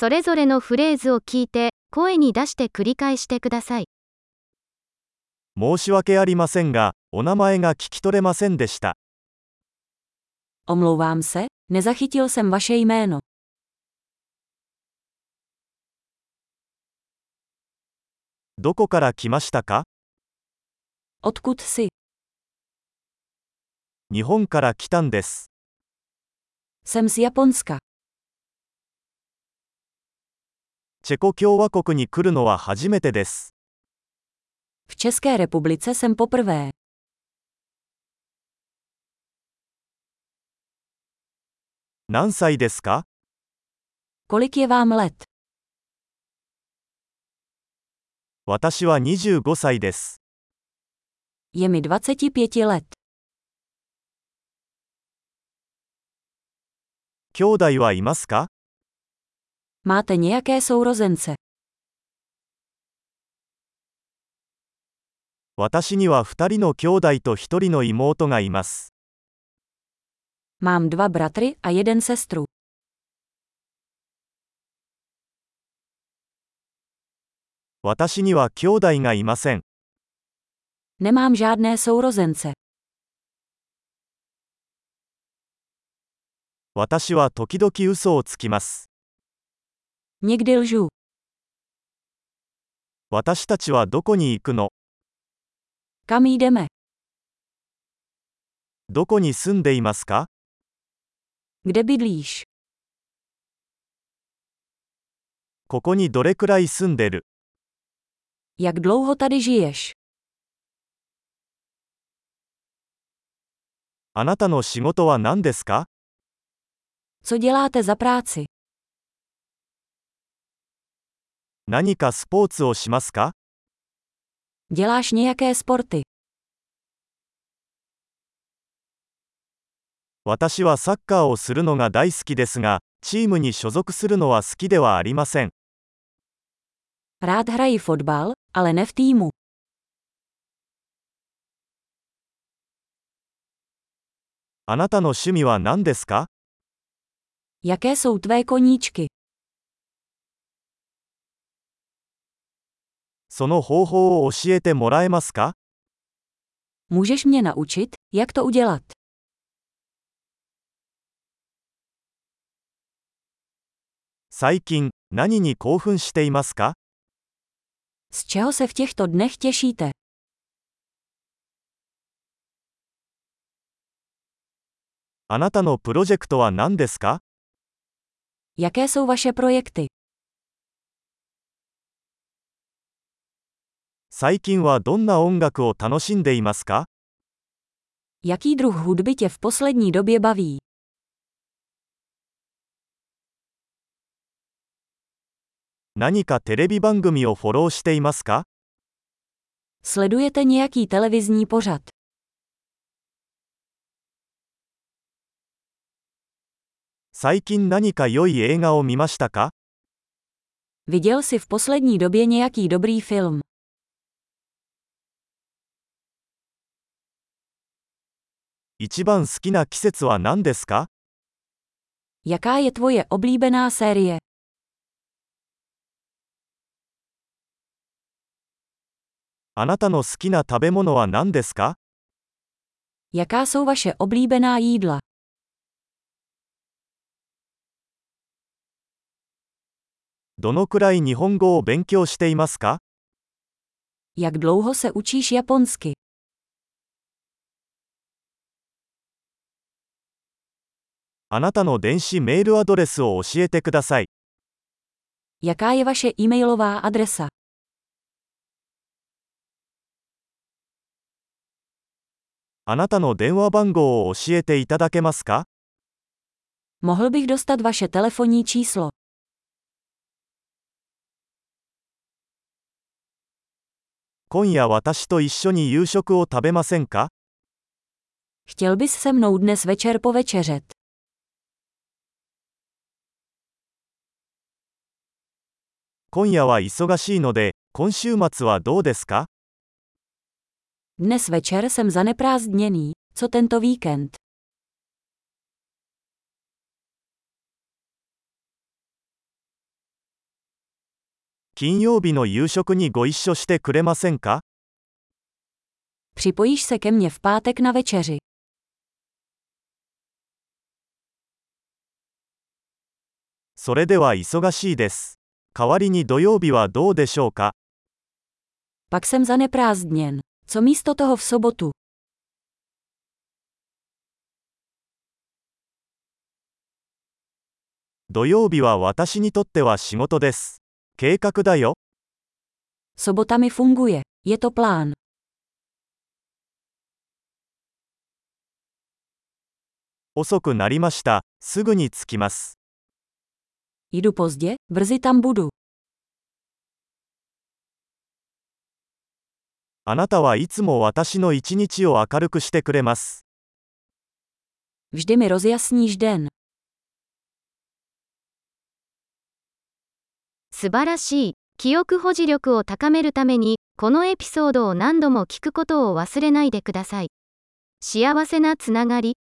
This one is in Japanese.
それぞれのフレーズを聞いて、声に出して繰り返してください。申し訳ありませんが、お名前が聞き取れませんでした。Omlouvám se, nezachytil jsem vaše jméno. どこから来ましたか？Odkud jsi? 日本から来たんです。Jsem z Japonska. チェコ共和国に来るのは初めてです。V České republice jsem poprvé. 何歳ですか Kolik je vám let? 私は25歳です。Je mi 25 let. 兄弟はいますか Máte nějaké ゼンセ私には2人の兄弟と1人の妹がいます。私には兄弟がいません。私は時々嘘をつきます。Někdy lžu. 私たちはどこに行くの Kam jdeme? どこに住んでいますか Kde bydlíš? ここにどれくらい住んでる Jak dlouho tady žiješ? あなたの仕事は何ですか Co děláte za práci? 何かスポーツをしますか Děláš nějaké sporty? 私はサッカーをするのが大好きですが、チームに所属するのは好きではありません。Rád hraji fotbal, ale ne v týmu. あなたの趣味は何ですか Jaké jsou tvé koníčky? その方法を教えてもらえますか Můžeš mě naučit, jak to udělat? 最近、何に興奮していますか Z čeho se v těchto dnech těšíte? あなたのプロジェクトは何ですか Jaké jsou vaše projekty? 最近はどんな音楽を楽しんでいますか Jaký druh hudby tě v poslední době baví? 何かテレビ番組をフォローしていますか Sledujete nějaký televizní pořad? 最近何か良い映画を見ましたか Viděl jsi v poslední době nějaký dobrý film? 一番好きな季節は何ですか Jaká je tvoje oblíbená série? あなたの好きな食べ物は何ですか Jaká jsou vaše oblíbená jídla? どのくらい日本語を勉強していますか Jak dlouho se učíš japonsky? あなたの電子メールアドレスを教えてください。Jaká je vaše e-mailová adresa? あなたの電話番号を教えていただけますか Mohl bych dostat vaše telefonní číslo? 今夜私と一緒に夕食を食べませんか Chtěl bys se mnou dnes večer povečeřet? 今夜は忙しいので、今週末はどうですか Dnes večer jsem zaneprázdněný, co tento víkend? 金曜日の夕食にご一緒してくれませんか Připojíš se ke mně v pátek na večeři. それでは忙しいです。代わりに土曜日はどうでしょうか Pak jsem zaneprázdněn. Co místo toho v sobotu? 土曜日は私にとっては仕事です。計画だよ。Sobota mi funguje. Je to plán. 遅くなりました。すぐに着きます。Jdu pozdě, brzy tam budu. あなたはいつも私の一日を明るくしてくれます。Vždy mi rozjasníš den. 素晴らしい。記憶保持力を高めるために、このエピソードを何度も聞くことを忘れないでください。幸せなつながり。